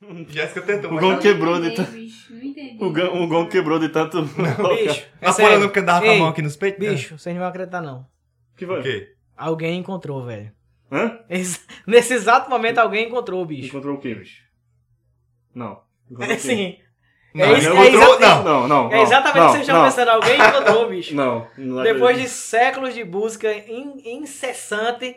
Jéssica tentou. O ela- quebrou de Não tanto. não. O, gan- o gong quebrou de tanto. Bicho, é Apurando sério. porque andava com a mão aqui nos peitos? Bicho, vocês não vão acreditar não. Que O foi? quê? Alguém encontrou, velho. Hã? Ex- Nesse exato momento alguém encontrou, bicho. Encontrou o quê, bicho? Não. Encontrou É o quê? sim. Não, É isso- não é encontrou, exatamente- não. Não, não. É não, exatamente não, o que vocês estavam não, pensando. Alguém encontrou, bicho. Não, não Depois de séculos de busca in- incessante,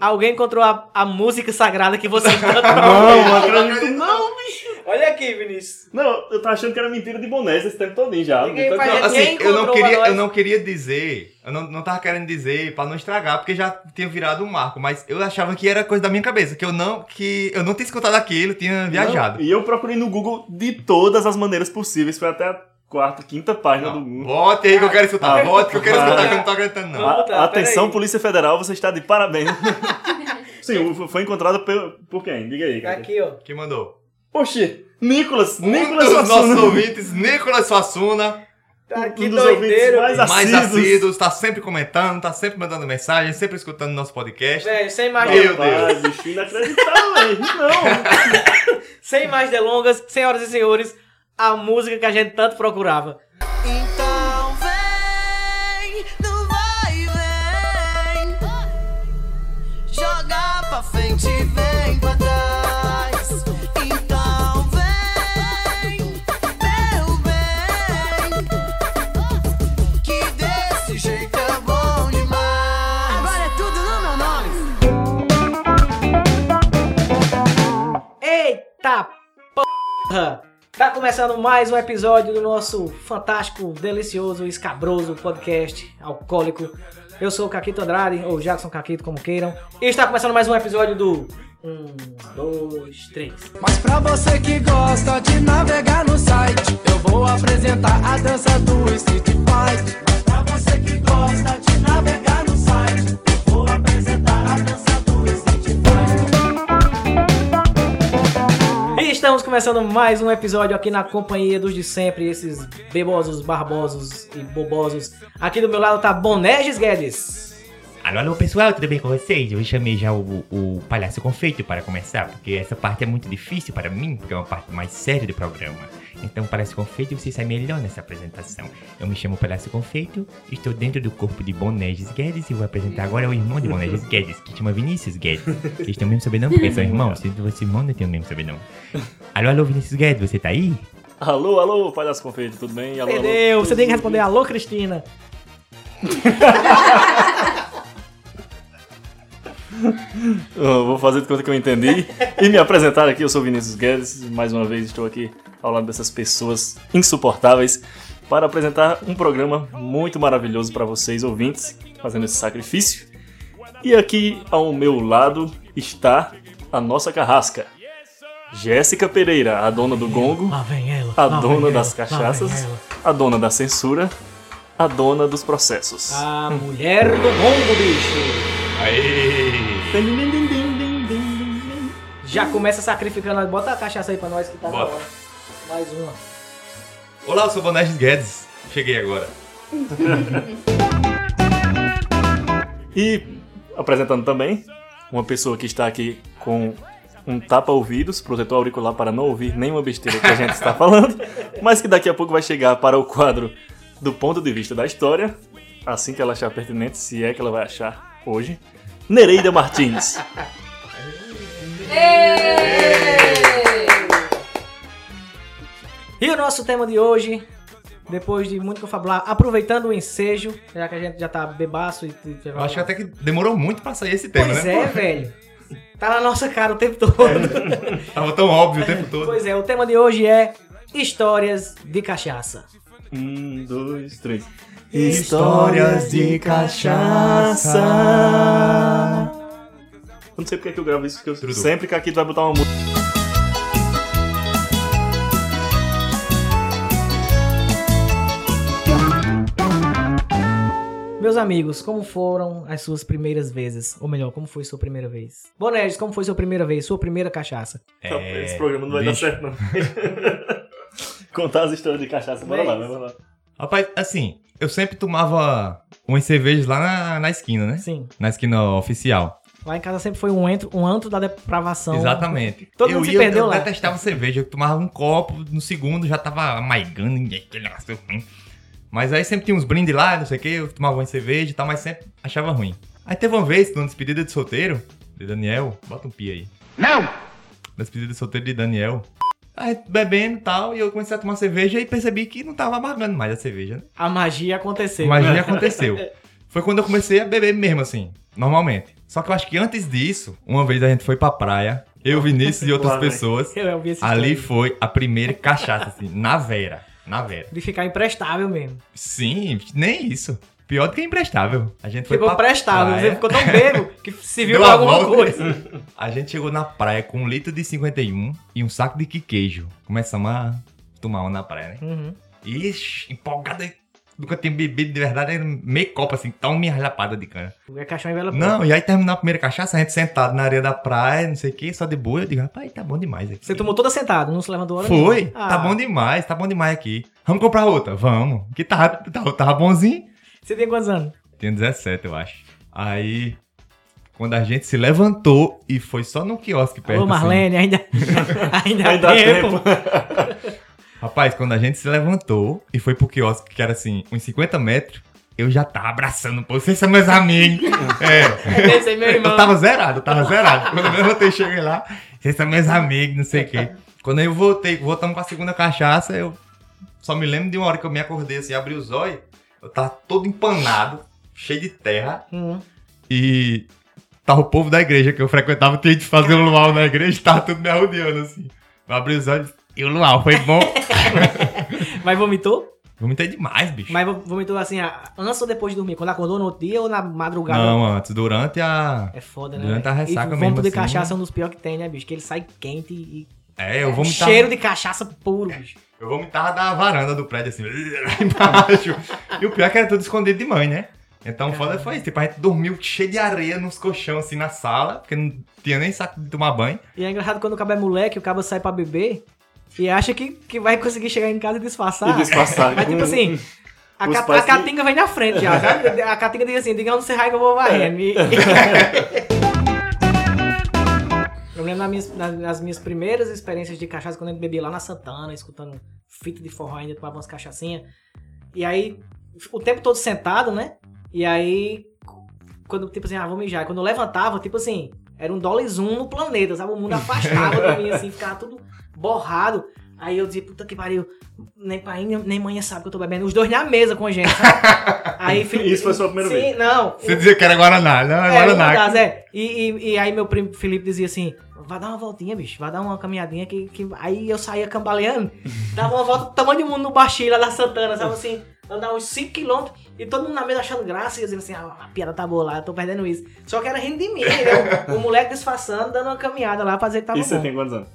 alguém encontrou a, a música sagrada que vocês tanto Não, não acredito. Não, bicho. Olha aqui, Vinícius. Não, eu tava achando que era mentira de boné esse tempo todinho já. Ninguém Então, faz- não, Assim, eu não, queria, eu não queria dizer, eu não, não tava querendo dizer pra não estragar, porque já tinha virado um marco, mas eu achava que era coisa da minha cabeça, que eu não, que eu não tinha escutado aquilo, tinha viajado. Não, e eu procurei no Google de todas as maneiras possíveis. Foi até quarta, quinta página do Não, Google. Bote aí que eu quero escutar, Ah, bote que eu quero ah. escutar, que eu não tô acreditando não. A- botar, atenção, peraí. Polícia Federal, você está de parabéns. Sim, foi encontrado por, por quem? Diga aí, cara. Aqui, ó. Quem mandou? Oxi, Nicolas, Um Nicolas dos nossos ouvintes, Nicolas Suassuna, Tá que um dos ouvintes doideiro. mais bicho. mais Assíduos. assíduos, tá sempre comentando, tá sempre mandando mensagem, sempre escutando nosso podcast. Velho, sem mais, Meu delongas, Rapaz, bicho, inacreditável, velho. Não. sem mais delongas, senhoras e senhores, a música que a gente tanto procurava. Então vem, não vai vem. Joga pra frente, vem pra trás. Então vem, meu bem. Que desse jeito é bom demais. Agora é tudo no meu nome. Eita porra! Tá começando mais um episódio do nosso fantástico, delicioso, escabroso podcast alcoólico. Eu sou o Caquito Andrade, ou Jackson Caquito, como queiram. E está começando mais um episódio do. Um, dois, três. Mas pra você que gosta de navegar no site, eu vou apresentar a dança do Street Fight. Mas pra você que gosta de navegar no site, eu vou apresentar a dança estamos começando mais um episódio aqui na companhia dos de sempre, esses bebosos, barbosos e bobosos. Aqui do meu lado tá Boneges Guedes. Alô, alô pessoal, tudo bem com vocês? Eu chamei já o, o Palhaço Confeito para começar, porque essa parte é muito difícil para mim, porque é uma parte mais séria do programa. Então, Palhaço Confeito, você sai melhor nessa apresentação. Eu me chamo Palhaço Confeito, estou dentro do corpo de Boneges Guedes e vou apresentar agora o irmão de Boneges Guedes, que chama Vinícius Guedes. Vocês têm o mesmo sobrenome porque são irmãos? Se você irmão, não tem o mesmo sobrenome. Alô, alô, Vinícius Guedes, você tá aí? Alô, alô, palhaço confeito, tudo bem? Alô, alô. Perdeu, você tem que responder alô, Cristina. Eu vou fazer de conta que eu entendi. E me apresentar aqui, eu sou Vinícius Guedes. Mais uma vez estou aqui ao lado dessas pessoas insuportáveis para apresentar um programa muito maravilhoso para vocês, ouvintes, fazendo esse sacrifício. E aqui ao meu lado está a nossa carrasca. Jéssica Pereira, a dona do gongo, Lá vem ela. a lá dona vem das cachaças, a dona da censura, a dona dos processos. A mulher do gongo, bicho. Aí! Já começa sacrificando. Bota a cachaça aí pra nós que tá na Bota. hora. Mais uma. Olá, eu sou Boneges Guedes. Cheguei agora. E apresentando também uma pessoa que está aqui com um tapa-ouvidos, protetor auricular para não ouvir nenhuma besteira que a gente está falando, mas que daqui a pouco vai chegar para o quadro do ponto de vista da história, assim que ela achar pertinente, se é que ela vai achar hoje. Nereida Martins. E o nosso tema de hoje, depois de muito confabular, aproveitando o ensejo, já que a gente já tá bebaço e. e- Eu acho que até que demorou muito pra sair esse tema, Pois né? é, velho. Tá na nossa cara o tempo todo. Tava tão óbvio o tempo todo. Pois é, o tema de hoje é histórias de cachaça. Um, dois, três. Histórias de cachaça. Eu não sei porque que eu gravo isso, porque eu Trudu. sempre que aqui tu vai botar uma música. Meus amigos, como foram as suas primeiras vezes? Ou melhor, como foi sua primeira vez? Bonedes, como foi sua primeira vez? Sua primeira cachaça? É, Esse programa não vai bicho. dar certo, não. Contar as histórias de cachaça. Bora lá, bora lá. Rapaz, assim, eu sempre tomava umas cervejas lá na, na esquina, né? Sim. Na esquina oficial. Lá em casa sempre foi um antro, um antro da depravação. Exatamente. Todo eu mundo se ia, perdeu eu lá. detestava cerveja. Eu tomava um copo, no segundo já tava amaigando, ninguém, aquele negócio ruim. Mas aí sempre tinha uns brindes lá, não sei o que, eu tomava uma cerveja e tal, mas sempre achava ruim. Aí teve uma vez, na despedida de solteiro, de Daniel, bota um pi aí. Não! Na despedida de solteiro de Daniel. Aí bebendo e tal, e eu comecei a tomar cerveja e percebi que não tava amargando mais a cerveja, né? A magia aconteceu. Magia aconteceu. Foi quando eu comecei a beber mesmo, assim, normalmente. Só que eu acho que antes disso, uma vez a gente foi pra praia, eu, Vinícius e outras vem. pessoas. Ali foi a primeira cachaça, assim, na vera. Na vera. De ficar imprestável mesmo. Sim, nem isso. Pior do que imprestável. A gente foi Ficou pra prestável. praia. Você ficou tão bebo que se viu pra a alguma volta. coisa. A gente chegou na praia com um litro de 51 e um saco de queijo. Começamos a tomar uma na praia, né? Uhum. Ixi, empolgada. Nunca tinha bebido de verdade, era meio copo assim, tão minha lapada de cana. É caixão em vela Não, e aí terminou a primeira cachaça, a gente sentado na areia da praia, não sei o que, só de boa. Eu digo, rapaz, tá bom demais aqui. Você tomou toda sentada, não se levantou hora Foi, nenhuma. Ah, tá bom demais, tá bom demais aqui. Vamos comprar outra? Vamos. Que tava, tava, tava bonzinho. Você tem quantos anos? Tinha 17, eu acho. Aí, quando a gente se levantou e foi só no quiosque perto. Alô, assim. Marlene, ainda, ainda, há Ainda há tempo. Rapaz, quando a gente se levantou e foi pro quiosque, que era assim, uns 50 metros, eu já tava abraçando, pô, vocês são meus amigos. é. Esse aí, meu irmão. Eu tava zerado, eu tava zerado. Quando eu levantei, cheguei lá, vocês são meus amigos, não sei o quê. Quando eu voltei, voltamos com a segunda cachaça, eu só me lembro de uma hora que eu me acordei assim, abri os olhos, tava todo empanado, cheio de terra, Hum. e tava o povo da igreja que eu frequentava, tinha fazer um luau na igreja, tava tudo me arrodeando assim. Eu abri os olhos e o luau foi bom. Mas vomitou? Vomitei demais, bicho. Mas vo- vomitou assim, antes ou depois de dormir? Quando acordou no outro dia ou na madrugada? Não, antes, durante a. É foda, né? Durante a ressaca e mesmo, vômito de assim, cachaça é um dos piores que tem, né, bicho? Que ele sai quente e... É, eu vomitava. Cheiro de cachaça puro, bicho. Eu vomitava da varanda do prédio, assim, lá embaixo. e o pior é que era tudo escondido de mãe, né? Então, foda foi isso. Tipo, a gente dormiu cheio de areia nos colchão, assim, na sala, porque não tinha nem saco de tomar banho. E é engraçado quando o cabo é moleque, o cabo sai pra beber e acha que, que vai conseguir chegar em casa e disfarçar. E disfarçar. Mas tipo assim, a, ca- a catinga vem na frente já, sabe? A catinga diz assim, diga onde você vai que eu vou varrendo. E- Eu lembro nas minhas, nas, nas minhas primeiras experiências de cachaça, quando gente bebia lá na Santana, escutando fita de forró ainda, tomava umas cachaçinhas. E aí, o tempo todo sentado, né? E aí, quando, tipo assim, ah, vou mijar. Quando eu levantava, tipo assim, era um dólar zoom no planeta, sabe? O mundo afastava de mim, assim, ficava tudo borrado. Aí eu dizia, puta que pariu, nem pai nem, mãe sabe que eu tô bebendo. Os dois na mesa com a gente, sabe? Aí, Felipe- Isso foi a sua primeira Sim, vez? não. Você dizia que era Guaraná, não, é, É, Guaraná. das, é. E, e, e aí meu primo Felipe dizia assim, vai dar uma voltinha, bicho, vai dar uma caminhadinha que... que... Aí eu saía cambaleando, dava uma volta do tamanho do mundo no baixinho lá da Santana, sabe assim, andar uns 5km e todo mundo na mesa achando graça e eu dizendo assim, ah, a piada tá boa lá, eu tô perdendo isso. Só que era rindo de mim, né? O, o moleque disfarçando, dando uma caminhada lá pra dizer que tava E você bom. tem quantos anos?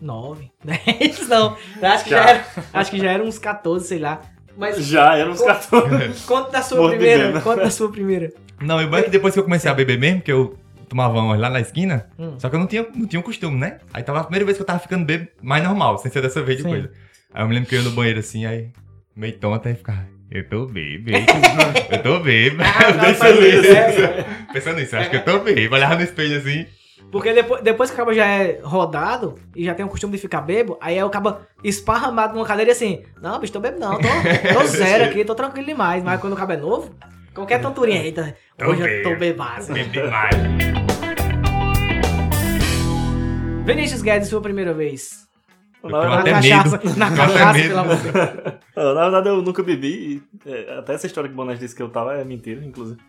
9, 10, não. Acho que já. Já. era, acho que já era uns 14, sei lá. Mas Já, eram uns 14. conta da sua Morto de primeira, conta da sua primeira. Não, e bom é que depois que eu comecei a beber mesmo, que eu tomava umas lá na esquina, Hum. só que eu não tinha, não tinha um costume, né? Aí tava a primeira vez que eu tava ficando bebo mais normal, sem ser dessa vez de Sim. coisa. Aí eu me lembro que eu ia no banheiro assim, aí meio tonta, aí ficava, eu tô bebo, eu tô bebo. Ah, Bem faz feliz. isso, é. Pensando nisso, acho que eu tô bebo. Olhava no espelho assim, Porque depois, depois que o cabo já é rodado e já tem o costume de ficar bebo, aí é o cabo esparramado numa cadeira e assim, não, bicho, tô bebo não, tô, tô zero aqui, tô tranquilo demais. Mas quando o cabo é novo, qualquer tonturinha, eita, Tô hoje eu tô bebaço. bebo demais. Vinícius Guedes, sua primeira vez. Na Na cachaça, medo. na cachaça, pelo amor de Deus. Na verdade, eu nunca bebi. e, é, até essa história que o Bonés disse que eu tava é mentira, inclusive.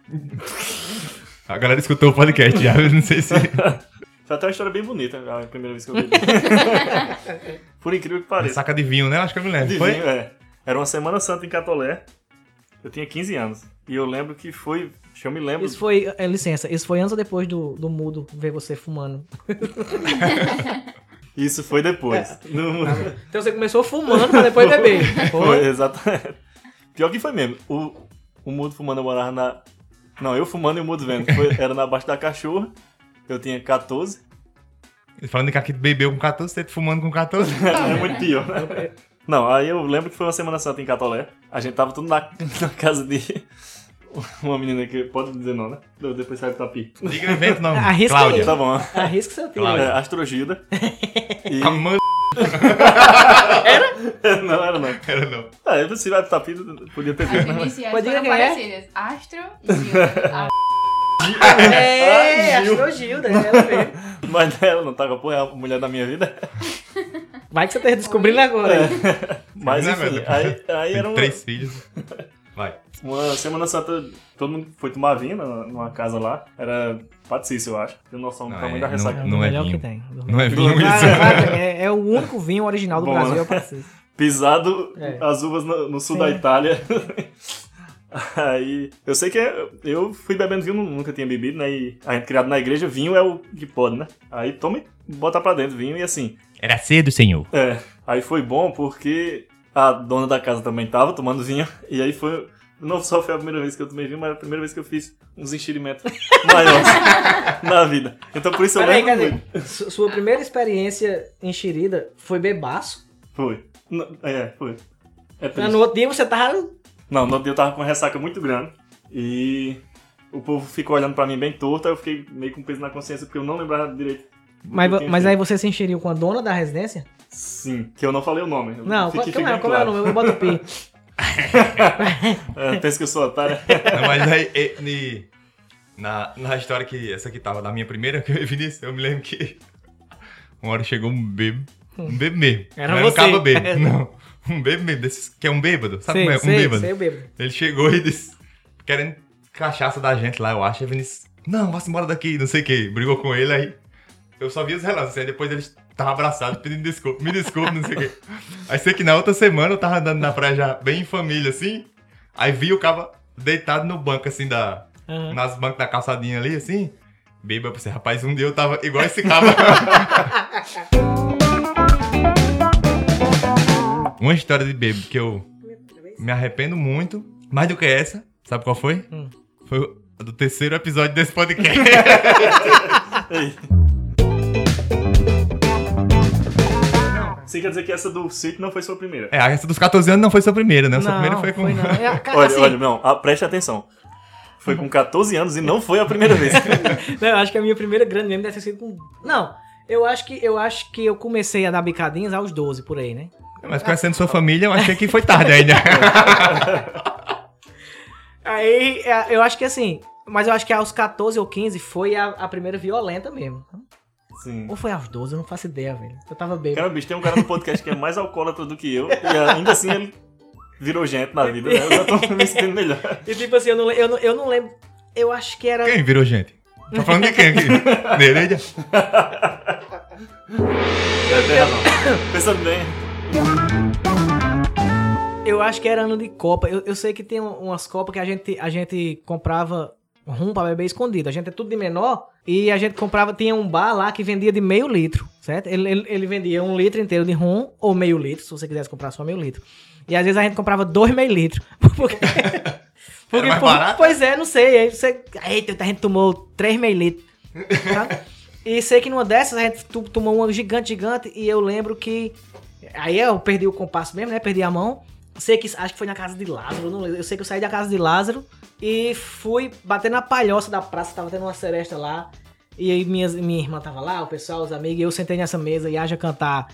A galera escutou o podcast já, eu não sei se... Foi até uma história bem bonita, a primeira vez que eu bebi. Por incrível que pareça. Saca de vinho, né? Acho que eu me lembro. De Foi? vinho, é. Era uma Semana Santa em Catolé. Eu tinha 15 anos. E eu lembro que foi. Acho que eu me lembro. Isso foi, é, licença, isso foi antes ou depois do, do mudo ver você fumando? Isso foi depois. É. No- Então você começou fumando pra depois beber. Foi, exatamente. Pior que foi mesmo. O, o Mudo fumando eu morava na. Não, eu fumando e o Mudo vendo. Foi- era na Baixa da Cachorra. Eu tinha 14. Falando que aqui bebeu com 14, você fumando com 14. é muito pior, né? Não, aí eu lembro que foi uma Semana Santa em Catolé. A gente tava tudo na, na casa de uma menina que pode dizer não, né? Depois sai do tapi. Diga o evento não. Arrisca Cláudia. aí. Tá bom. Arrisca seu. Claro. É, Astrogilda. E... A mãe não, era não. era não. Ah, se vai do tapi, podia ter As iniciais Pode dizer quem é? parecidas. Astro e Gilda. É, Ah, Gil. Astrogilda, é ela mesmo. Mas ela não tava, pô, é a mulher da minha vida. Vai que você tá descobrindo agora. Mas Né, enfim, velho? aí, aí Tem era uma, três filhos. Vai. Uma Semana Santa, todo mundo foi tomar vinho numa casa lá. Era Patrícia, eu acho. Tem noção do Não, tamanho é, da ressaca. Não o é melhor vinho. que tem. Não é vinho Ah, isso. Ah, é, é o único vinho original do Bom, Brasil, né? eu preciso. Pisado É. as uvas no, no sul Sim. da Itália. Aí, eu sei que é- eu fui bebendo vinho, nunca tinha bebido, né? E a gente criado na igreja, vinho é o que pode, né? Aí toma e bota pra dentro vinho e assim. Era cedo, senhor. É, aí foi bom porque a dona da casa também tava tomando vinho, e aí foi. Não só foi a primeira vez que eu tomei vinho, mas a primeira vez que eu fiz uns encherimentos maiores na vida. Então por isso eu lembro quer muito. dizer, sua primeira experiência enxerida foi bebaço? Foi. Não, É, foi. É triste. No outro dia você tava. Não, no outro dia eu tava com uma ressaca muito grande e o povo ficou olhando pra mim bem torto, aí eu fiquei meio com peso na consciência porque eu não lembrava direito. Mas, mas aí você se enxeriu com a dona da residência? Sim, que eu não falei o nome. Não, Fique- como, é, bem como é o claro. nome? Eu boto o pi. É, pensa que eu sou otário. Mas aí, e- ni- na, na história que essa aqui tava da minha primeira, que eu vi nisso, eu me lembro que uma hora chegou um bêbado. Um bêbado mesmo. Era não você. um cabo bêbado, não. Um bêbado mesmo, desses, que é um bêbado. Sabe como é? Um sei, bêbado. sei, bêbado. Ele chegou e disse, querendo cachaça da gente lá, eu acho. Aí Vinícius, não, vá-se embora daqui, não sei o que. Brigou com ele, aí eu só vi os relatos. Aí depois eles estavam abraçados, pedindo desculpa, me desculpa, não sei o que. Aí sei que na outra semana eu tava andando na praia já bem em família, assim. Aí vi o cara deitado no banco, assim, da, Aham. nas bancas da calçadinha ali, assim. Beba pra você, rapaz, um dia eu tava igual esse cara. Uma história de bebo que eu me arrependo muito, mais do que essa, sabe qual foi? Hum. Foi do terceiro episódio desse podcast. Você quer dizer que essa do sítio não foi sua primeira? é, essa dos 14 anos não foi sua primeira, né? Sua Não, primeira foi com. não. É, ca- Olha, assim, olha, não, ah, preste atenção. Foi com 14 anos e não foi a primeira vez. Não, eu acho que a minha primeira grande mesmo deve ter sido com. Não, eu acho que eu acho que eu comecei a dar bicadinhas aos 12 por aí, né? Mas conhecendo sua família, eu achei que foi tarde ainda. Aí é, eu acho que assim. Mas eu acho que aos 14 ou 15 foi a, a primeira violenta mesmo. Sim. Ou foi aos 12, eu não faço ideia, velho. Eu tava bêbado. Cara, bicho, tem um cara no podcast que é mais alcoólatra do que eu, e ainda assim ele virou gente na vida, né? Eu já tô me sentindo melhor. E tipo assim, eu não, eu não, eu não lembro. Eu acho que era. Quem virou gente? Tá falando de quem aqui? Nereida? É, tem razão. Pensando bem, Eu acho que era ano de Copa. Eu, eu sei que tem um- umas Copas que a gente, a gente comprava rum pra beber escondido. A gente é tudo de menor e a gente comprava. Tinha um bar lá que vendia de meio litro, certo? Ele, ele, ele vendia um litro inteiro de rum ou meio litro, se você quisesse comprar só meio litro. E às vezes a gente comprava dois meio litros. Porque. porque por- barato? Pois é, não sei. Aí você. Eita, a gente tomou três meio litros. sabe? E sei que numa dessas a gente tomou uma gigante, gigante. E eu lembro que. Aí eu perdi o compasso mesmo, né? Perdi a mão. Sei que acho que foi na casa de Lázaro, não lembro. Eu sei que eu saí da casa de Lázaro e fui bater na palhoça da praça, tava tendo uma seresta lá. E aí minhas, minha irmã tava lá, o pessoal, os amigos, e eu sentei nessa mesa e haja cantar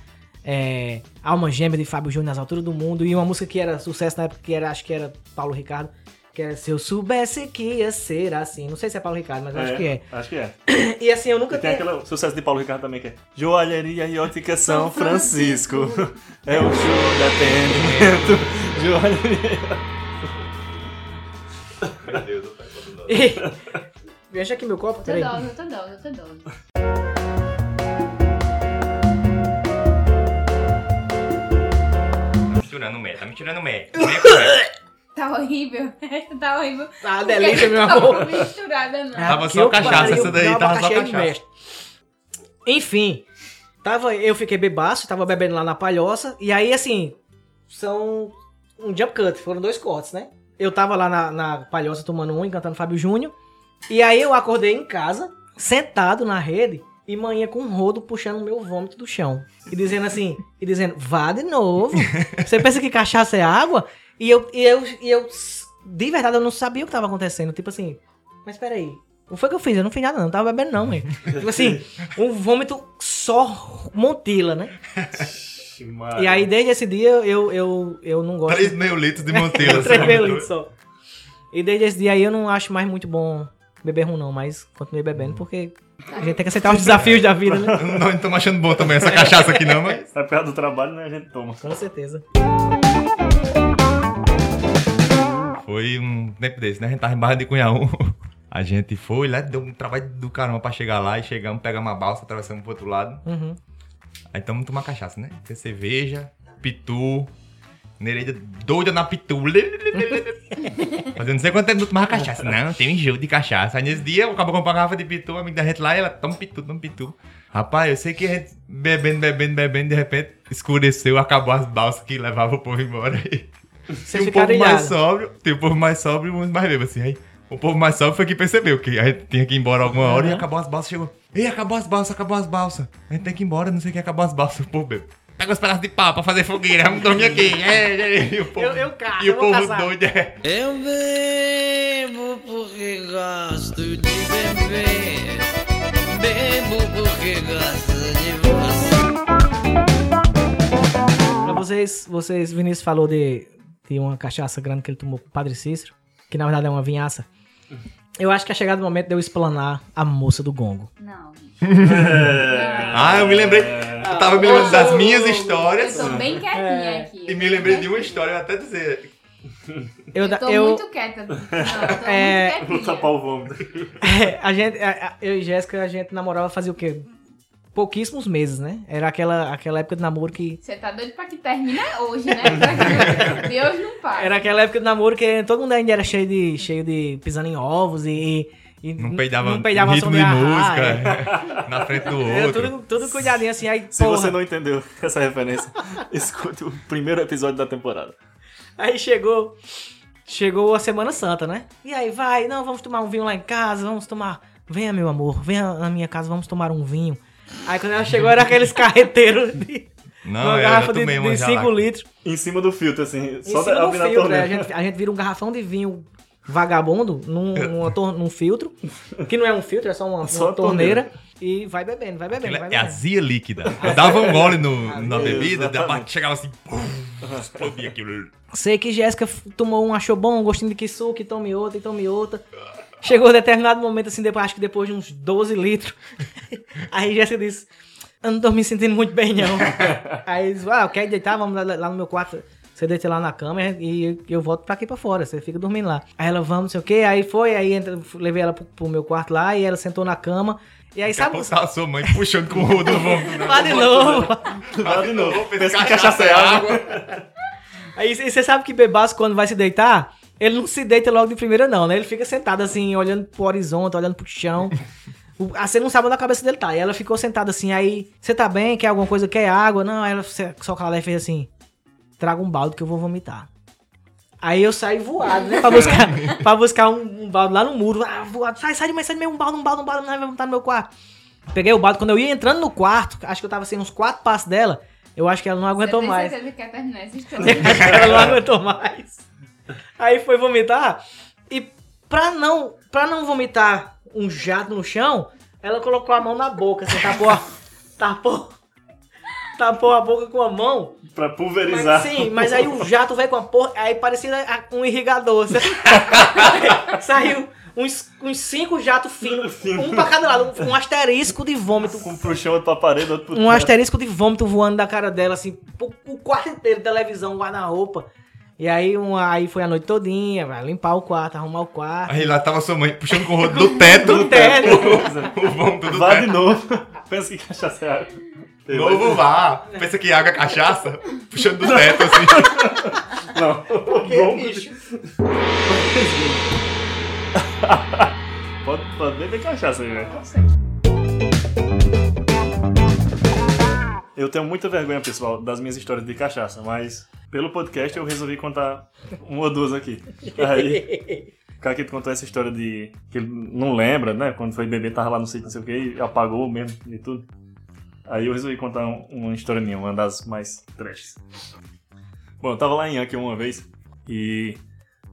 é, Alma Gêmea de Fábio Júnior nas alturas do mundo. E uma música que era sucesso na época, que era, acho que era Paulo Ricardo, que era Se Eu Soubesse Que Ia Ser Assim. Não sei se é Paulo Ricardo, mas eu acho que é. Acho que é. E assim, eu nunca E tem tinha... aquele sucesso de Paulo Ricardo também que é Joalheria e Ótica São Francisco. É o show de atendimento. Joalheria. Meu Deus, eu tô Veja aqui meu copo, Tô peraí. dose, eu tô dose, eu tô dose. Tá misturando o mé, tá misturando o mé. Colher. Tá horrível. tá horrível. Tá uma Porque delícia, meu não amor. tava misturada, não. Tava só eu cachaça, pariu, essa daí uma tava só cachaça. Enfim, tava, eu fiquei bebaço, tava bebendo lá na palhoça, e aí assim, são um jump cut, foram dois cortes, né? Eu tava lá na, na palhoça tomando um e cantando Fábio Júnior, e aí eu acordei em casa, sentado na rede, e manhã com um rodo puxando o meu vômito do chão. E dizendo assim, e dizendo, vá de novo. Você pensa que cachaça é água? E eu, e eu, e eu de verdade, eu não sabia o que tava acontecendo. Tipo assim, mas peraí. Não foi o que eu fiz, eu não fiz nada, não. Não tava bebendo, não, velho. tipo assim, um vômito só montila, né? E aí, desde esse dia, eu, eu, eu não gosto. 3 meio litros de Montila. Três assim, meio litros só. E desde esse dia aí, eu não acho mais muito bom beber rum, não. Mas continuei bebendo, porque a gente tem que aceitar os desafios da vida, né? Não estamos achando bom também essa cachaça aqui, não, mas. Sai perto do trabalho, né? A gente toma. Com certeza. Foi um tempo desse, né? A gente tava em Barra de Cunhaú. A gente foi lá, deu um trabalho do caramba pra chegar lá e chegamos, pegamos uma balsa, atravessamos pro outro lado. Uhum. Aí estamos tomando cachaça, né? Tem cerveja, pitu, Nereida doida na pitu. Fazendo não sei quanto tempo não tomava cachaça. Não, tem um enjoo de cachaça. Aí nesse dia eu acabo comprando uma garrafa de pitu, a amiga da gente lá, e ela toma pitu, toma pitu. Rapaz, eu sei que a gente bebendo, bebendo, bebendo, de repente escureceu, acabou as balsas que levavam o povo embora. O fica povo mais sóbrio, tem o povo mais sóbrio e uns mais bêbados, assim. Aí o povo mais sóbrio foi que percebeu que a gente tinha que ir embora alguma hora e Uhum. acabou as balsas, chegou. Ei, acabou as balsas, acabou as balsas. A gente tem que ir embora, não sei o que, acabou as balsas. O povo bebeu. Pega os pedaços de pau pra fazer fogueira, vamos dormir aqui. É, é, e o povo, Eu- eu caço, e o povo caçar. doido, é. Eu bebo porque gosto de beber. Bebo porque gosto de você. Pra vocês, vocês, Vinícius falou de, de uma cachaça grande que ele tomou com o Padre Cícero, que na verdade é uma vinhaça. Eu acho que é chegado o momento de eu explanar a moça do gongo. Não. Ah, eu me lembrei. Eu tava me lembrando das minhas Eu histórias. tô bem quietinha aqui. E me lembrei de uma história, eu até dizer. Eu, Eu tô eu, muito quieta. Não, eu tô É, muito Vou quietinha. tapar o vômito. a gente, a- a- eu e Jéssica, a gente namorava fazia o quê? Pouquíssimos meses, né? Era aquela, aquela época de namoro que. Você tá doido pra que termine hoje, né? Deus não para. Era aquela época de namoro que todo mundo ainda era cheio de, cheio de pisando em ovos e. e Não peidava, não peidava ritmo de música é. na frente do Era outro. tudo, tudo cuidadinho assim, aí, Se porra, você não entendeu essa referência, escute o primeiro episódio da temporada. aí chegou, chegou a Semana Santa, né? E aí, vai, não, vamos tomar um vinho lá em casa, vamos tomar, venha meu amor, venha na minha casa, vamos tomar um vinho. Aí quando ela chegou, era aqueles carreteiros de Não, uma eu já garrafa de, tomei uma de já 5 lá. litros. Em cima do filtro, assim, Em só cima da do filtro, né? a, torneira. gente, a gente vira um garrafão de vinho vagabundo num, numa tor- num filtro, que não é um filtro, é só uma, Só uma torneira. torneira, e vai bebendo, vai bebendo, vai é bebendo. azia líquida. Eu dava um gole no, na bebida, dava- chegava assim, pum, explodia aquilo. Sei que Jéssica tomou um, achou bom, um gostinho de kisuke, e tome outra, e tome outra. Chegou a determinado momento, assim, depois, acho que depois de uns 12 litros. Aí Jéssica disse, eu não tô me sentindo muito bem, não. Aí disse, ah, quer deitar? Vamos lá, lá no meu quarto. Você deita lá na cama e eu volto pra aqui pra fora. Você fica dormindo lá. Aí ela, vamos, não sei o quê. Aí foi, aí entra, levei ela pro, pro meu quarto lá e ela sentou na cama. E aí, sabe... Sabe a sua mãe puxando com o rodo do vômito. né? De novo. Lá de novo. Pensa que cachaça cachaça é água. Aí você sabe que bebaço, quando vai se deitar, ele não se deita logo de primeira, não, né? Ele fica sentado assim, olhando pro horizonte, olhando pro chão. O- ah, Você não sabe onde a cabeça dele tá. E ela ficou sentada assim, aí, você tá bem? Quer alguma coisa? Quer água? Não, aí ela se- só calada e fez assim: traga um balde que eu vou vomitar. Aí eu saí voado, né? Pra buscar, pra buscar um, um balde lá no muro. Ah, voado. Sai, sai de mim, sai de mim, um balde, um balde, um balde, não vai vomitar no meu quarto. Peguei o balde, quando eu ia entrando no quarto, acho que eu tava assim, uns quatro passos dela. Eu acho que ela não aguentou mais. certeza que quer terminar essa história? Acho que ela não aguentou mais. Aí foi vomitar. E pra não, pra não vomitar um jato no chão, ela colocou a mão na boca, assim, tapou a, tapou, tapou a boca com a mão. Pra Mas, pulverizar. sim, mas aí o jato veio com a porra, aí parecia a- um irrigador. Saiu uns, uns cinco jatos finos, um pra cada lado, um, asterisco de vômito. Um pro chão, outro pra parede, outro pro Um asterisco de vômito voando da cara dela, assim, o, o quarto inteiro, televisão, guarda-roupa. E aí, um, aí foi a noite todinha, vai limpar o quarto, arrumar o quarto. Aí lá tava sua mãe puxando com o rodo do teto. Do teto. O vômito do Vá de teto. novo. Pensa que cachaça é água. Novo vá. Pensa que água é cachaça. Puxando do teto, assim. Não. Vamos. Pode, pode beber cachaça aí, velho. Eu tenho muita vergonha, pessoal, das minhas histórias de cachaça, mas pelo podcast eu resolvi contar uma ou duas aqui. Aí, o Caquito contou essa história de que ele não lembra, né? Quando foi beber, tava lá no sítio, não sei o que, e apagou mesmo de tudo. Aí eu resolvi contar um- uma história minha, uma das mais trashes. Bom, eu tava lá em Yankee uma vez e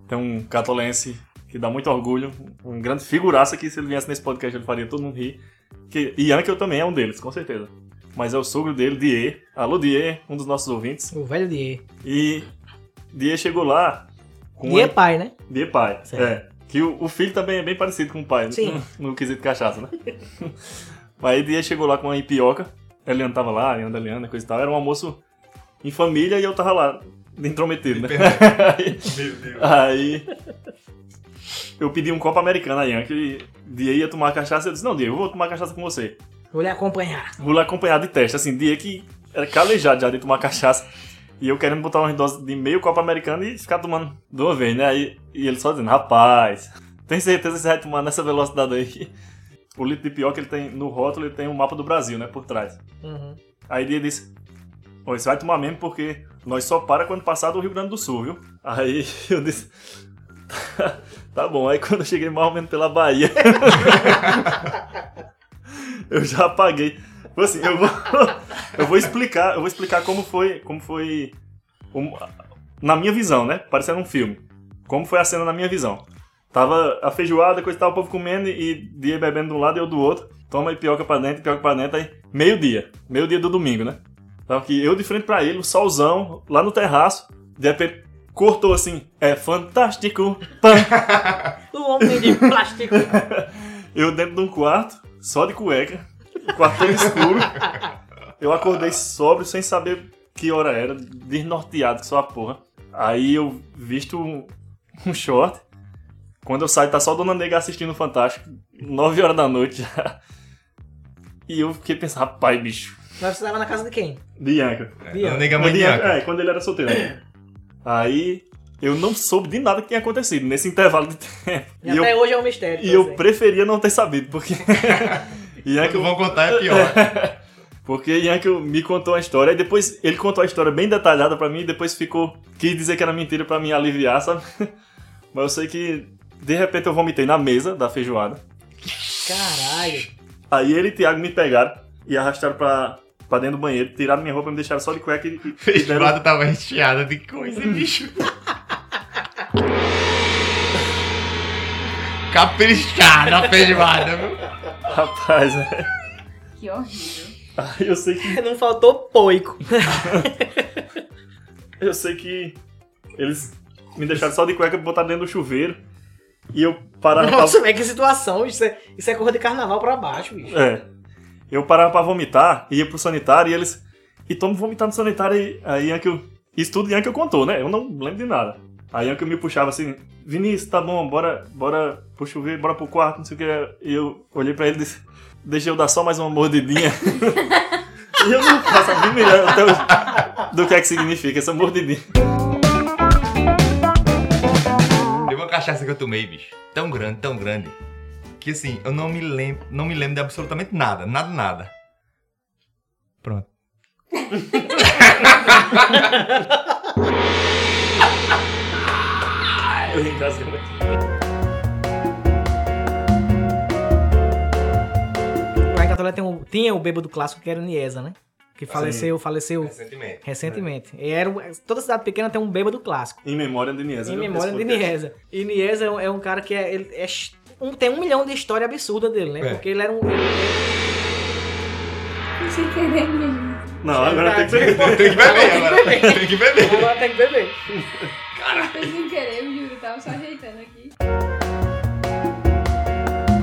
tem um catolense que dá muito orgulho, um grande figuraça que se ele viesse nesse podcast ele faria todo mundo rir. Que, e Yankel também é um deles, com certeza. Mas é o sogro dele, Die. Alô, Die, um dos nossos ouvintes. O velho Die. E Die chegou lá com Die é uma- pai, né? Die pai. Certo. É. Que o, o filho também é bem parecido com o pai, Sim. No, no quesito cachaça, né? Mas aí Die chegou lá com uma ipioca. A Eliana tava lá, a Eliana, a Eliana, coisa e tal. Era um almoço em família e eu tava lá, intrometido, né? Meu Deus. Aí eu pedi um copo americano a Ian, que dia ia tomar cachaça. Eu disse, não, dia, eu vou tomar cachaça com você. Vou lhe acompanhar. Vou lá acompanhar de teste. Assim, dia que era calejado já de tomar cachaça. E eu querendo botar uma dose de meio copo americano e ficar tomando de uma vez, né? Aí, e ele só dizendo, rapaz, tem certeza que você vai tomar nessa velocidade aí? O litro de pior que ele tem no rótulo, ele tem um mapa do Brasil, né? Por trás. Uhum. Aí ele disse: você vai tomar mesmo porque nós só para quando passar do Rio Grande do Sul, viu? Aí eu disse: Tá bom. Aí quando eu cheguei mais ou menos pela Bahia, eu já apaguei. Foi assim, eu vou, eu vou explicar, eu vou explicar como foi, como foi na minha visão, né? Parecendo um filme. Como foi a cena na minha visão. Tava a feijoada, coisa e tal, o povo comendo e dia bebendo de um lado e eu do outro. Toma aí pioca pra dentro, pioca pra dentro, aí meio-dia. Meio-dia do domingo, né? Tava aqui eu de frente pra ele, o solzão, lá no terraço. De repente, cortou assim, é fantástico. O homem de plástico. Eu dentro de um quarto, só de cueca, o quarto todo escuro. Eu acordei sóbrio, sem saber que hora era, desnorteado que só a porra. Aí eu visto um, um short. Quando eu saio, tá só a Dona Nega assistindo o Fantástico, 9 horas da noite já. E eu fiquei pensando, rapaz, bicho, Mas você tava na casa de quem? Bianca. Bianca. Nega Quando Bianca- maníaca. É, quando ele era solteiro. Aí eu não soube de nada que tinha acontecido nesse intervalo de tempo. E, E eu até hoje é um mistério. e eu preferia não ter sabido, porque. Ian que vão contar é pior. Porque Ian me contou a história, e depois ele contou a história bem detalhada pra mim, e depois ficou. quis dizer que era mentira pra me aliviar, sabe? Mas eu sei que de repente eu vomitei na mesa da feijoada. Caralho. Aí ele e Thiago me pegaram e arrastaram pra, pra dentro do banheiro, tiraram minha roupa, me deixaram só de cueca e. e- e deram- Feijoada tava recheada de coisa, bicho. Caprichada a feijoada, viu? Rapaz, é. Que horrível. Eu sei que. Não faltou poico. Eu sei que eles me deixaram só de cueca e botaram dentro do chuveiro. E eu parava pra... Nossa, velho, que situação. Isso é, isso é cor de carnaval pra baixo, bicho. É. Eu parava pra vomitar, ia pro sanitário e eles. E tô me vomitando no sanitário e aí Ankel. Isso tudo Ankel contou, né? Eu não lembro de nada. Aí Ankel me puxava assim, Vinícius, tá bom, bora, bora pro chuveiro, bora pro quarto, não sei o que. E eu olhei pra ele e disse, deixa eu dar só mais uma mordidinha. e eu não faço a mínima ideia até hoje do que é que significa essa mordidinha. Teve uma cachaça que eu tomei, bicho. Tão grande, tão grande. Que assim, eu não me lembro, não me lembro de absolutamente nada. Nada, nada. Pronto. Eu ri em casa também. Lá em Catolé tem um, tinha o bêbado clássico que era o Niesa, né? Que faleceu, faleceu Recentemente. recentemente. Era, toda cidade pequena tem um bêbado clássico. Em memória de Niesa. Em memória de. Niesa. E Niesa é um, é um cara que é, ele é um- tem um milhão de história absurda dele, né? É. Porque ele era um. ele- Sem querer mesmo. Não, agora tem que beber. Tem que beber agora. Tem que beber. Agora tem que beber. Foi sem querer, eu juro. Tava só ajeitando aqui.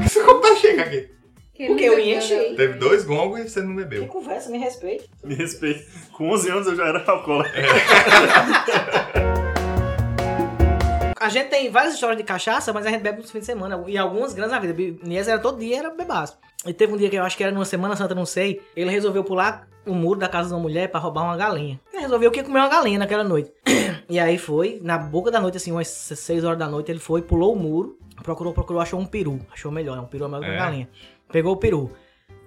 Esse copo tá cheio aqui. Que Porque não eu enchei. não. Teve dois gongos e você não Que bebeu. conversa, me respeite. Me respeite. Com 11 anos eu já era alcoólatra. A gente tem várias histórias de cachaça, mas a gente bebe nos fins de semana. E algumas grandes na vida. Niesa era todo dia, era bebaço. E teve um dia que eu acho que era numa Semana Santa, não sei. Ele resolveu pular o muro da casa de uma mulher pra roubar uma galinha. Ele resolveu que ia comer uma galinha naquela noite. E aí foi, na boca da noite, assim, umas 6 horas da noite, ele foi, pulou o muro, procurou, procurou, achou um peru. Achou melhor, um peru é melhor que uma É. galinha. Pegou o peru.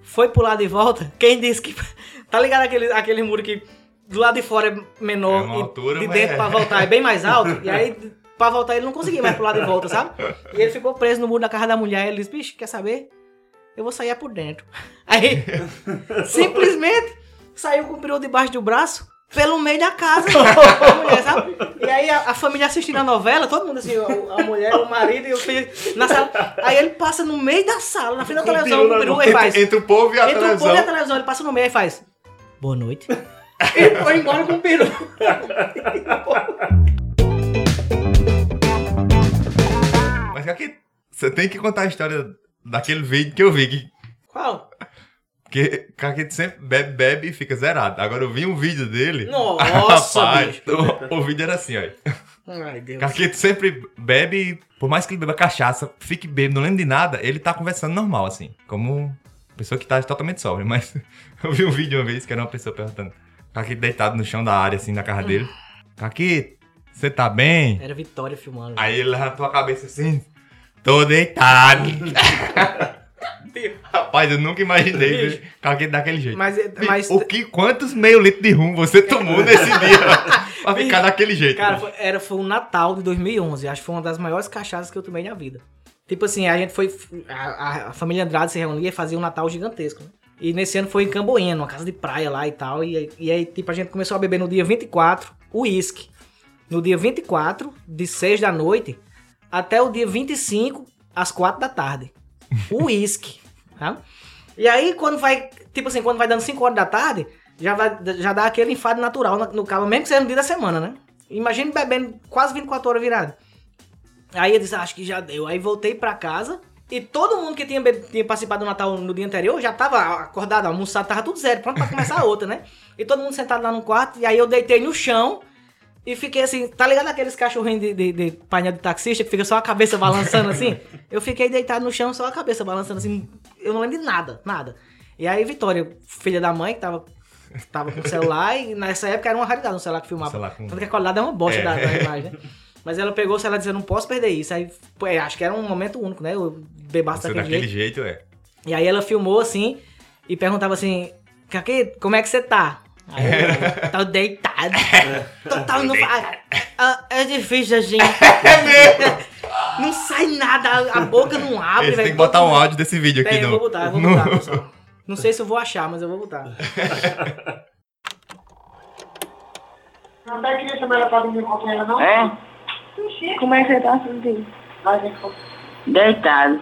Foi pular de volta, quem disse que. Tá ligado aquele, aquele muro que do lado de fora é menor É uma e altura, de mas dentro é. pra voltar é bem mais alto? E aí, pra voltar, ele não conseguia mais pular de volta, sabe? E ele ficou preso no muro da casa da mulher. Ele disse: Bicho, quer saber? Eu vou sair por dentro. Aí, simplesmente, saiu com o peru debaixo do braço. Pelo meio da casa, a mulher, sabe? E aí a, a família assistindo a novela, todo mundo assim, a, a mulher, o marido e o filho na sala. Aí ele passa no meio da sala, na frente da televisão, com o peru, e faz. Entre, o povo e a Entre o povo televisão. e a televisão, ele passa no meio e faz. Boa noite. e foi embora com o peru. Aqui, você tem que contar a história daquele vídeo que eu vi. Que, Qual? que Caquete sempre bebe, bebe e fica zerado. Agora eu vi um vídeo dele. Nossa, Rapaz, o, o vídeo era assim, ó. Ai, Deus. Caquete sempre bebe, por mais que ele beba cachaça, fique bêbado, não lembra de nada, ele tá conversando normal, assim. Como pessoa que tá totalmente sóbria. Mas eu vi um vídeo uma vez que era uma pessoa perguntando. Caquete deitado no chão da área, assim, na casa dele. Caquete, você tá bem? Era Vitória filmando. Aí ele levantou a cabeça assim, tô deitado. Rapaz, eu nunca imaginei ver Caquete daquele jeito. Mas, mas O que, quantos meio litro de rum você tomou nesse dia pra ficar daquele jeito? Cara, foi, era, foi o Natal de 2011. Acho que foi uma das maiores cachaças que eu tomei na vida. Tipo assim, a gente foi. A, a- família Andrade se reunia e fazia um Natal gigantesco. né? E nesse ano foi em Camboinha, numa casa de praia lá e tal. E, e aí, tipo, a gente começou a beber no dia 24 o uísque. No dia 24, de 6 da noite, até o dia 25, às 4 da tarde. O uísque. tá? E aí, quando vai. Tipo assim, quando vai dando 5 horas da tarde, já, vai, já dá aquele enfado natural no, no cabo, mesmo que seja no dia da semana, né? Imagina bebendo quase 24 horas virado. Aí eu disse, "Ah, acho que já deu. Aí voltei pra casa e todo mundo que tinha, tinha participado do Natal no dia anterior já tava acordado, almoçado, tava tudo zero, pronto pra começar a outra, né? E todo mundo sentado lá no quarto, e aí eu deitei no chão e fiquei assim, tá ligado aqueles cachorrinhos de, de, de painel de taxista que fica só a cabeça balançando assim? Eu fiquei deitado no chão, só a cabeça balançando assim, eu não lembro de nada, nada. E aí Vitória, filha da mãe, que tava, tava com o celular, e nessa época era uma raridade um celular que filmava. Celular com- Tanto que a qualidade é uma bosta É. da, da imagem, né? Mas ela pegou o celular dizendo, não posso perder isso. Aí, pô, é, acho que era um momento único, né? Eu bebaço daquele daquele jeito. jeito, é. E aí ela filmou assim e perguntava assim, Kaki, como é que você tá? Aí eu, tô deitado. Total, não faz. Ah, é difícil, a gente. É mesmo? Não sai nada, a- a boca não abre, Você velho. tem que botar um áudio desse vídeo aqui, Pera, eu não. vou botar, eu vou No- botar, pessoal. Não sei se eu vou achar, mas eu vou botar. Não tá querendo chamar ela pra dormir com ela, não? É? Como é que você tá sentindo? Deitado.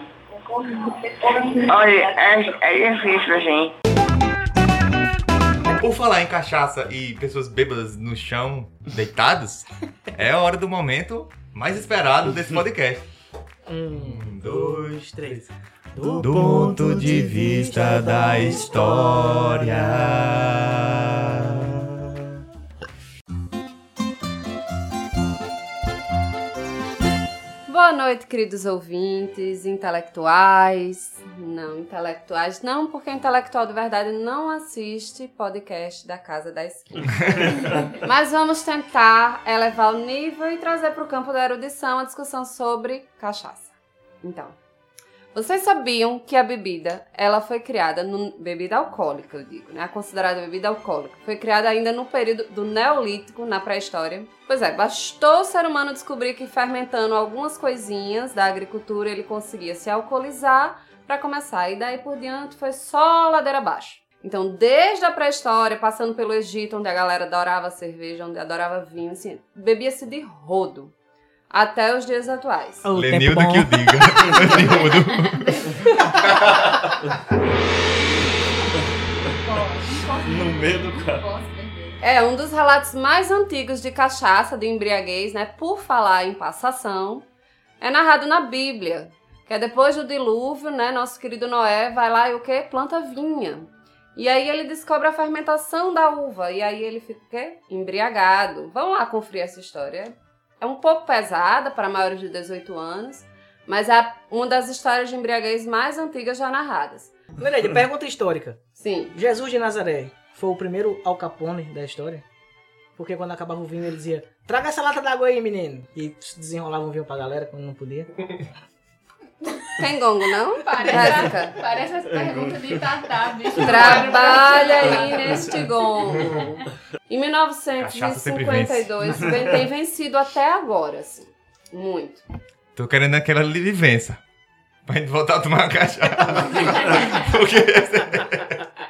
Olha, é, é difícil assim. Por falar em cachaça e pessoas bêbadas no chão, deitados, é a hora do momento mais esperado desse podcast. Um, dois, três. Do ponto de vista da história. Boa noite, queridos ouvintes, intelectuais. Não, intelectuais não, porque intelectual de verdade não assiste podcast da Casa da Esquina. Mas vamos tentar elevar o nível e trazer para o campo da erudição a discussão sobre cachaça. Então, vocês sabiam que a bebida, ela foi criada, no, bebida alcoólica, eu digo, né? A considerada bebida alcoólica. Foi criada ainda no período do Neolítico, na pré-história. Pois é, bastou o ser humano descobrir que fermentando algumas coisinhas da agricultura ele conseguia se alcoolizar para começar. E daí por diante foi só ladeira abaixo. Então, desde a pré-história, passando pelo Egito, onde a galera adorava cerveja, onde adorava vinho, assim, bebia-se de rodo. Até os dias atuais. O Lenildo que o diga. Lenildo. No meio do carro. É um dos relatos mais antigos de cachaça, de embriaguez, né? Por falar em passação, é narrado na Bíblia, que é depois do dilúvio, né? Nosso querido Noé vai lá e o quê? Planta vinha. E aí ele descobre a fermentação da uva e aí ele fica o quê? Embriagado. Vamos lá conferir essa história. É um pouco pesada para maiores de 18 anos, mas é uma das histórias de embriaguez mais antigas já narradas. Nereide, pergunta histórica. Sim. Jesus de Nazaré foi o primeiro Al Capone da história? Porque quando acabava o vinho ele dizia, traga essa lata d'água aí, menino. E desenrolava um vinho pra galera quando não podia. Tem gongo, não? Parece, parece as perguntas de Tatá, bicho. Trabalha aí neste gongo. Em Cachaça sempre 1952, vem- tem vencido até agora, assim. Muito. Tô querendo aquela livença. Pra gente voltar a tomar uma cachaça. Porque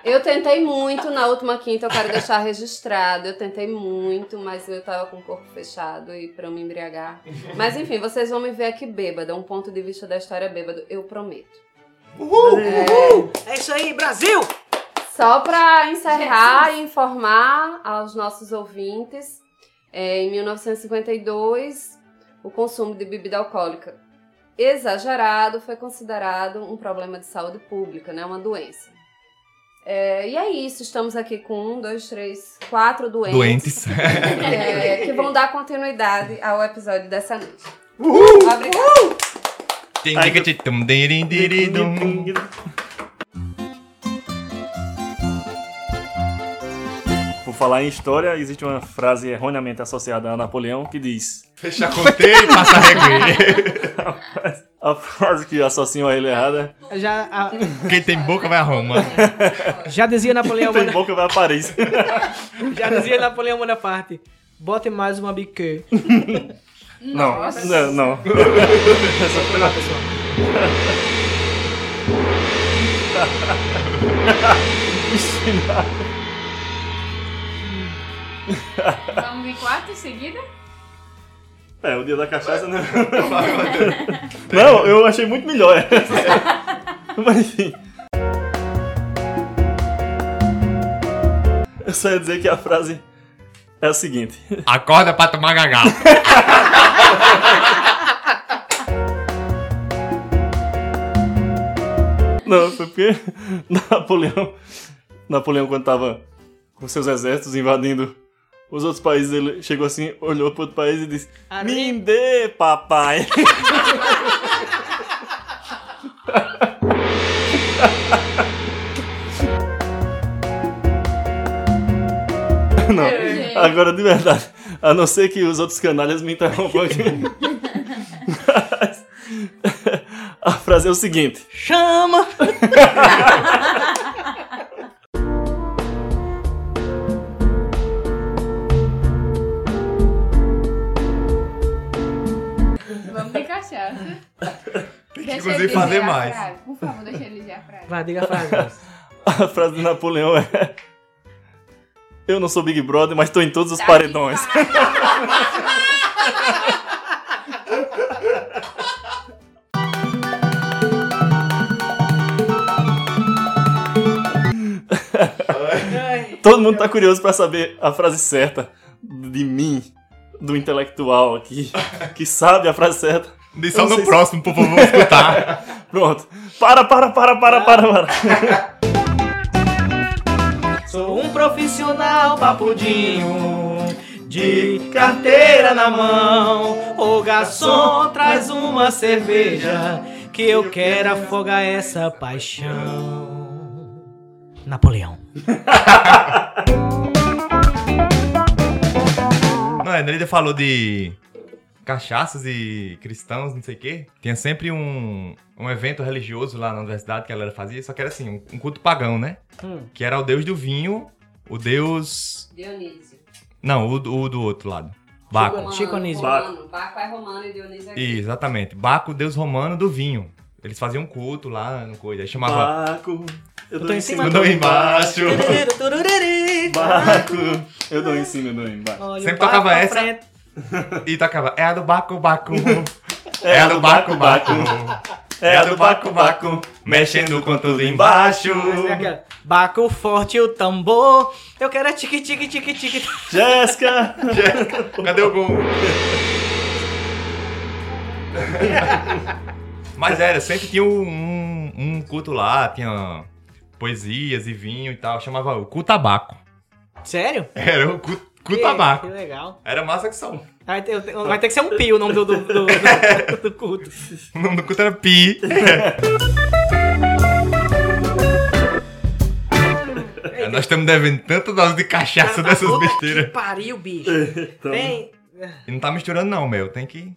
Eu tentei muito na última quinta, eu quero deixar registrado. Eu tentei muito, mas eu tava com o corpo fechado e pra eu me embriagar. Mas enfim, vocês vão me ver aqui bêbada, um ponto de vista da história bêbado, eu prometo. É isso aí, Brasil! Só pra encerrar e informar aos nossos ouvintes, é, em 1952, o consumo de bebida alcoólica exagerado foi considerado um problema de saúde pública, né? Uma doença. É, e é isso, estamos aqui com um, dois, três, quatro doentes. Doentes. é, que vão dar continuidade ao episódio dessa noite. Obrigada. Tindicatum, dirididum. Por falar em história, existe uma frase erroneamente associada a Napoleão que diz: Fechar conteiro e passar regueiro. a frase que associam a ele errada Já, a- Quem tem boca vai a Roma. já dizia Napoleão tem Bona- boca vai a Paris. já dizia Napoleão Bonaparte. Bote mais uma biquê. Não, não, não. Vamos em quatro em seguida? É, o dia da cachaça não. Não, eu achei muito melhor essa. Mas enfim. Eu só ia dizer que a frase é a seguinte. Acorda pra tomar gagal. Não, foi porque Napoleão, Napoleão quando tava com seus exércitos invadindo os outros países, ele chegou assim, olhou pro outro país e disse: Me dê, papai. Não, agora de verdade, a não ser que os outros canalhas me interrompam aqui. Mas, a frase é o seguinte: Chama! Tem que inclusive fazer mais. frase. Por favor, deixa ele dizer a frase. Vai, diga a frase. A frase de Napoleão é: Eu não sou Big Brother, mas tô em todos os Tá paredões. Todo mundo tá curioso pra saber a frase certa de mim, do intelectual aqui, que sabe a frase certa. Não no próximo, pro povo escutar. Pronto. Para, para, para, para, para, para. Sou um profissional papudinho, de carteira na mão. O garçom traz uma cerveja, que eu quero afogar essa paixão. Napoleão. Não, a Nereida falou de cachaças e cristãos, não sei o quê. Tinha sempre um, um evento religioso lá na universidade que a galera fazia, só que era assim, um, um culto pagão, né? Hum. Que era o deus do vinho, o deus... Dionísio. Não, o, do- o do outro lado. Baco. Romano, Chico Anísio. Romano. Baco é romano e Dionísio é grego. Exatamente. Baco, deus romano do vinho. Eles faziam culto lá no coisa. Aí chamava... Baco, eu tô dou em em cima, Eu dou embaixo. Baco, eu dou em cima, eu dou embaixo. Olha Sempre tocava essa. frente. E tocava, é a do Baco Baco. É a do Baco Baco. É a do Baco Baco. Mexendo com tudo embaixo. É Baco forte o tambor. Eu quero é tique tique tique tique. Jéssica! Cadê o gol? Mas era, sempre tinha um, um culto lá, tinha poesias e vinho e tal. Chamava o culto tabaco. Sério? Era o culto, culto Que- tabaco. Que legal. Era massa que são. Vai ter, vai ter que ser um pio o nome do, do, do, do- do culto. O nome do culto era Pi. É, nós estamos devendo tanta dose de cachaça dessas Puta besteiras. Que pariu, bicho. Tem E não tá misturando não, meu. Tem que...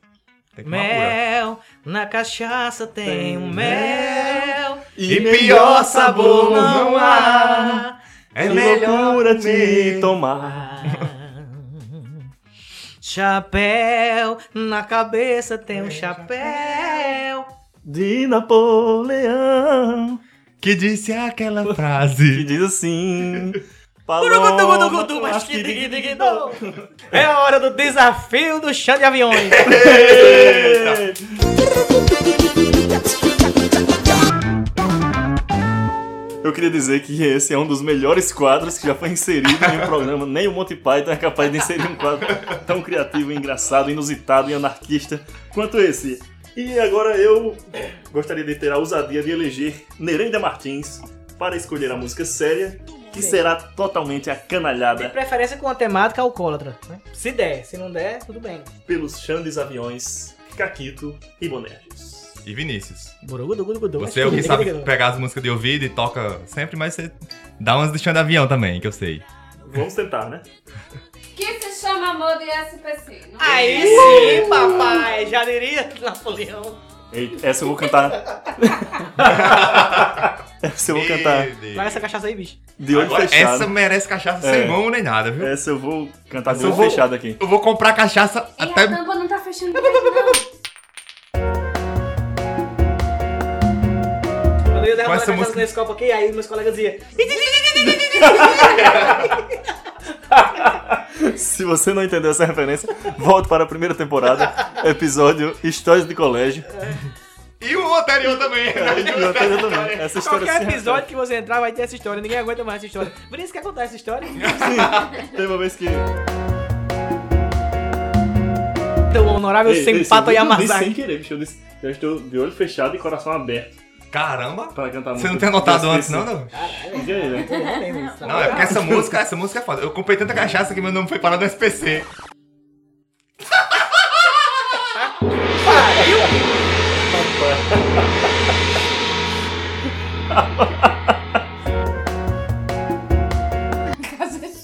Tem que mel, na cachaça tem um mel. E pior sabor não há. É melhor loucura te tomar. Chapéu, na cabeça tem um chapéu. De Napoleão. Que disse aquela Que frase. diz assim. Paloma, que dig, não. É a hora do desafio do chão de aviões. Eu queria dizer que esse é um dos melhores quadros que já foi inserido em um programa. Nem o Monty Python é capaz de inserir um quadro tão criativo, engraçado, inusitado e anarquista quanto esse. E agora eu gostaria de ter a ousadia de eleger Nereida Martins para escolher a música séria, que será totalmente De acanalhada preferência com a temática alcoólatra. né? Se der, se não der, tudo bem. pelos Xandes Aviões, Caquito e Bonerges. E Vinícius. Você é o que sabe pegar as músicas de ouvido e toca sempre, mas você dá umas do chão de avião também, que eu sei. Vamos tentar, né? Que se chama amor de SPC. Não Aí sim, papai. Já diria Napoleão. Eita, essa eu vou cantar. essa eu vou cantar. Vai essa cachaça aí, bicho. de olho Agora, fechado. essa merece cachaça É. sem mão nem nada, viu? Essa eu vou cantar de Essa eu olho vou- fechado aqui. Eu vou comprar cachaça E até. a tampa não tá fechando direito, não. Eu ia derramar essa a cachaça música- nesse copo aqui, aí meus colegas diziam... Se você não entendeu essa referência, volte para a primeira temporada, episódio Histórias de Colégio. E o anterior também. E o anterior também. Essa história Qualquer episódio que você entrar vai ter essa história. Ninguém aguenta mais essa história. Vinícius, quer contar essa história? repete. Teve uma vez que. Teu honorável Ei, ei, Sempato eu disse sem Yamazaki. querer, bicho. Eu disse, eu estou de olho fechado e coração aberto Caramba. Você não tem anotado do antes, não, não? Diga aí, né? Não, é porque essa música, essa música é foda. Eu comprei tanta cachaça que meu nome foi parar no SPC.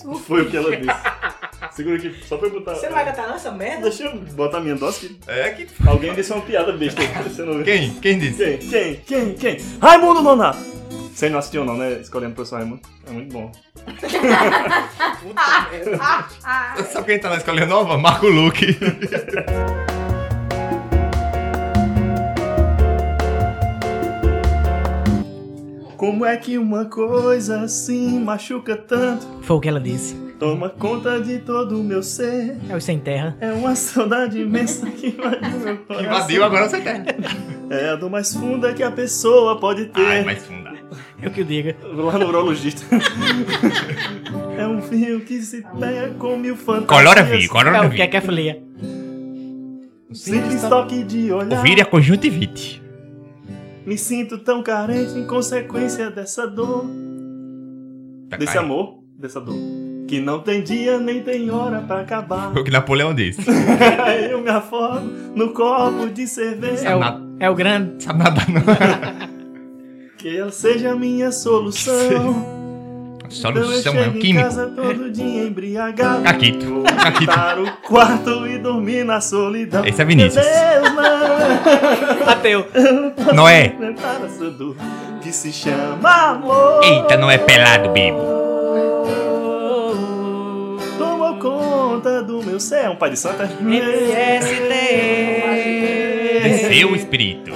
Chuva. Foi o que ela disse. Segura aqui, só pra eu botar. Você não vai cantar não essa merda? Deixa eu botar minha dose que É que. alguém disse uma piada besta. Você não viu? Quem? Quem disse? Quem? Quem? Quem? Quem? Raimundo Nonato! Você não assistiu não, né? Escolhendo o professor Raimundo. É muito bom. Sabe quem tá na escola nova? Marco Luque. Como é que uma coisa assim machuca tanto? Foi o que ela disse. Toma conta de todo o meu ser. É o sem terra. É uma saudade imensa que invadiu meu coração. Invadiu, agora você quer. É a dor mais funda que a pessoa pode ter. Ai, mas funda. Eu que o diga. Lá no urologista. é um fio que se pega com mil fantasias. Colora vi, É colora o que é vi. que é filia. Simples toque de olhar. O vírus é conjuntivite. Me sinto tão carente em consequência dessa dor. Tá Desse caindo. amor, dessa dor. Que não tem dia nem tem hora pra acabar. Foi o que Napoleão disse. Eu me afogo no copo de cerveja. É o, é o grande. Sabe nada não. Que ela seja a minha solução. Então eu Solução é chego um em químico. casa todo dia embriagado. Caquito. Caquito. o quarto e dormir na solidão. Esse é Vinícius. Deus, não. Ateu. Noé. Que se chama amor. Eita, não é pelado, Bibo. Do meu ser. É um pai de santa? MST. Desceu o espírito.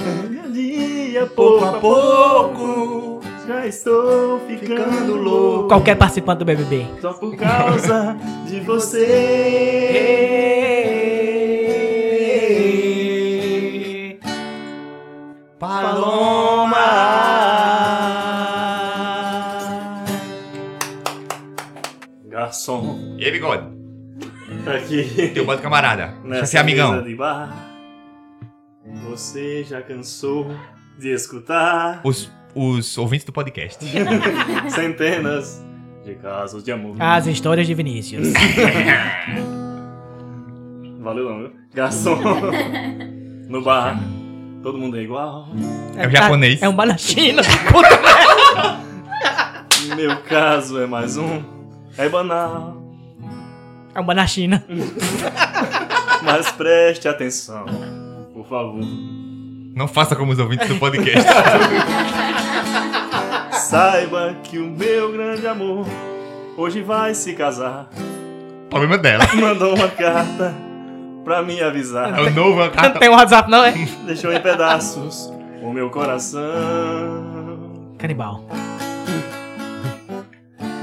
Dia, pouco a pouco, já estou ficando louco. Qualquer participante do BBB. Só por causa de você. Paloma. Garçom, E aí, bigode? Aqui. Teu bode camarada. Deixa ser amigão. mesa de bar, você já cansou de escutar Os, os ouvintes do podcast. centenas de casos de amor. As histórias de Vinícius. Valeu não, viu? Garçom, no bar, todo mundo é igual. É o japonês. É um bar na China. Meu caso é mais um, é banal. É um bar na China. Mas preste atenção, por favor. Não faça como os ouvintes do podcast. Saiba que o meu grande amor hoje vai se casar. Problema dela. Mandou uma carta pra me avisar. É o novo a Não carta. tem um WhatsApp, não, é? Deixou em pedaços o meu coração. Canibal.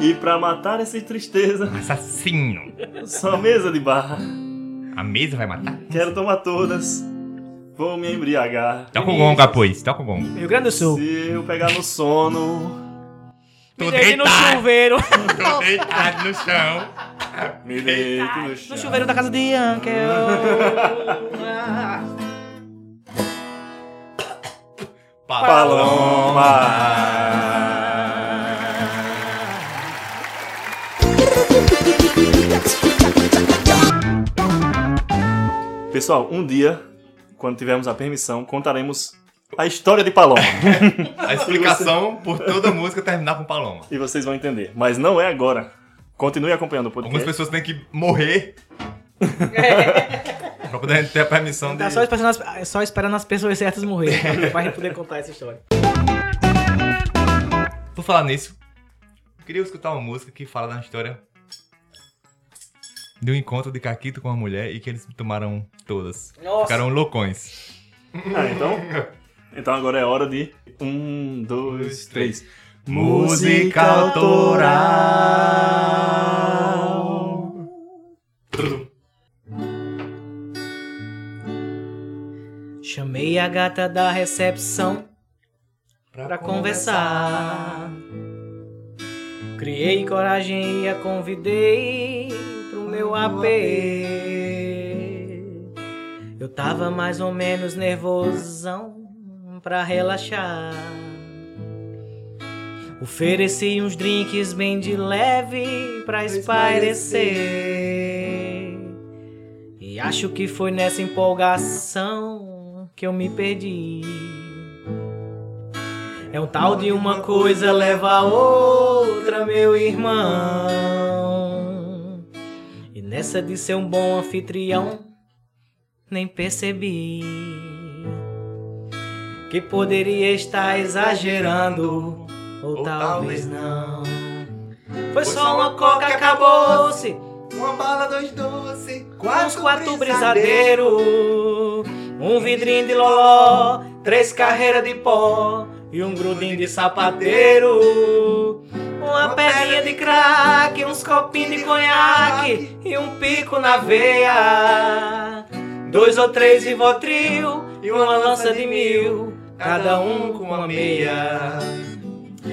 E pra matar essa tristeza, Assassino. só mesa de barra. A mesa vai matar? Quero tomar todas. Vou me embriagar. Toca o gongo, pois. Toca o gongo. Rio Grande do Sul. Se eu pegar no sono, Me deitei no chuveiro. Tô deitado no chão. me deito no chão. No chuveiro da casa de Ankel. Paloma. Pessoal, um dia, quando tivermos a permissão, contaremos a história de Paloma. A explicação por toda a música terminar com paloma. e vocês vão entender. Mas não é agora. Continue acompanhando o Algumas podcast. pessoas têm que morrer pra poder ter a permissão de... Tá só esperando, as, só esperando as pessoas certas morrerem pra gente poder contar essa história. Por falar nisso, eu queria escutar uma música que fala da história de um encontro de Caquito com uma mulher e que eles tomaram todas. Nossa. Ficaram loucões. Ah, então, então agora é hora de um, dois, três. Música autoral. Chamei a gata da recepção pra conversar. Criei coragem e a convidei meu AP. Eu tava mais ou menos nervosão pra relaxar. Ofereci uns drinks bem de leve pra espairecer. E acho que foi nessa empolgação que eu me perdi. É um tal de uma coisa leva a outra, meu irmão. Nessa de ser um bom anfitrião, nem percebi que poderia estar exagerando, ou, Ou talvez talvez não. Foi só uma coca, acabou-se. Uma bala, dois doces, Uns quatro brisadeiro, um vidrinho de loló, três carreiras de pó e um grudinho de sapateiro. Uma pedrinha de crack, uns copinhos de conhaque e um pico na veia. Dois ou três Rivotril e uma lança de mil, cada um com uma meia.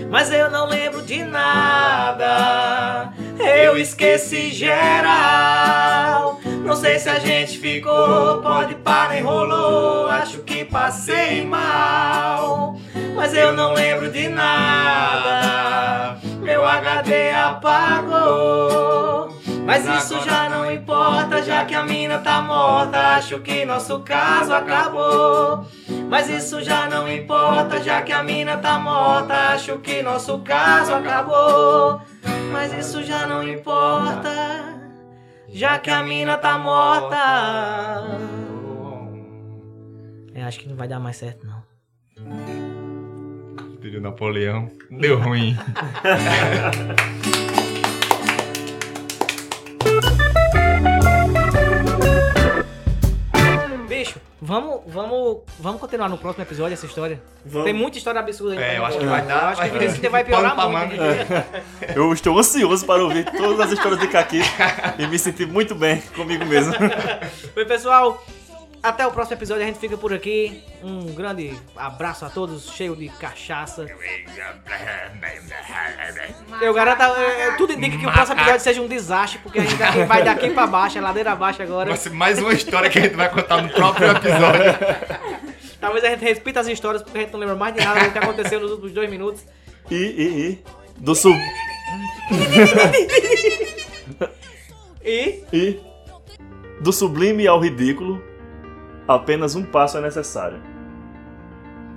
Mas eu não lembro de nada. Eu esqueci geral. Não sei se a gente ficou, pode para enrolou. Acho que passei mal. Mas eu não lembro de nada. Meu HD apagou. Mas isso já não importa, já que a mina tá morta. Acho que nosso caso acabou. Mas isso já não importa, já que a mina tá morta. Acho que nosso caso acabou. Mas isso já não importa, já que a mina tá morta. É, acho que não vai dar mais certo, não. Pediu Napoleão. Deu ruim. Bicho, vamos, vamos, vamos continuar no próximo episódio essa história. Vamos. Tem muita história absurda aí. É, eu acho que vai dar- acho que vai- esse vai piorar muito. Eu estou ansioso para ouvir todas as histórias de Caquito e me sentir muito bem comigo mesmo. Oi, pessoal. Até o próximo episódio, a gente fica por aqui. Um grande abraço a todos, cheio de cachaça. Eu garanto, é, tudo indica que o próximo episódio seja um desastre, porque a gente daqui- vai daqui pra baixo, é ladeira abaixo agora. Vai ser mais uma história que a gente vai contar no próprio episódio. Talvez a gente repita as histórias, porque a gente não lembra mais de nada do que aconteceu nos últimos dois minutos. E, e, e do sub E e do sublime ao ridículo, apenas um passo é necessário.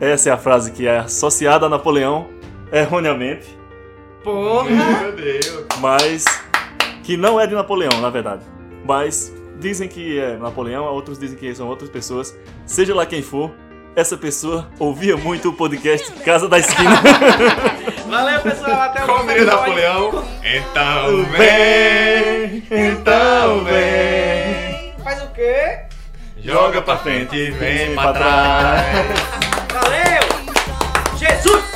Essa é a frase que é associada a Napoleão erroneamente, porra, Meu Deus. mas que não é de Napoleão, na verdade. Mas dizem que é Napoleão, outros dizem que são outras pessoas. Seja lá quem for, essa pessoa ouvia muito o podcast Casa da Esquina. valeu pessoal, até o Como próximo diria episódio. Napoleão? Então vem, então vem. Faz o quê? Joga pra frente e vem pra trás. Valeu! Jesus!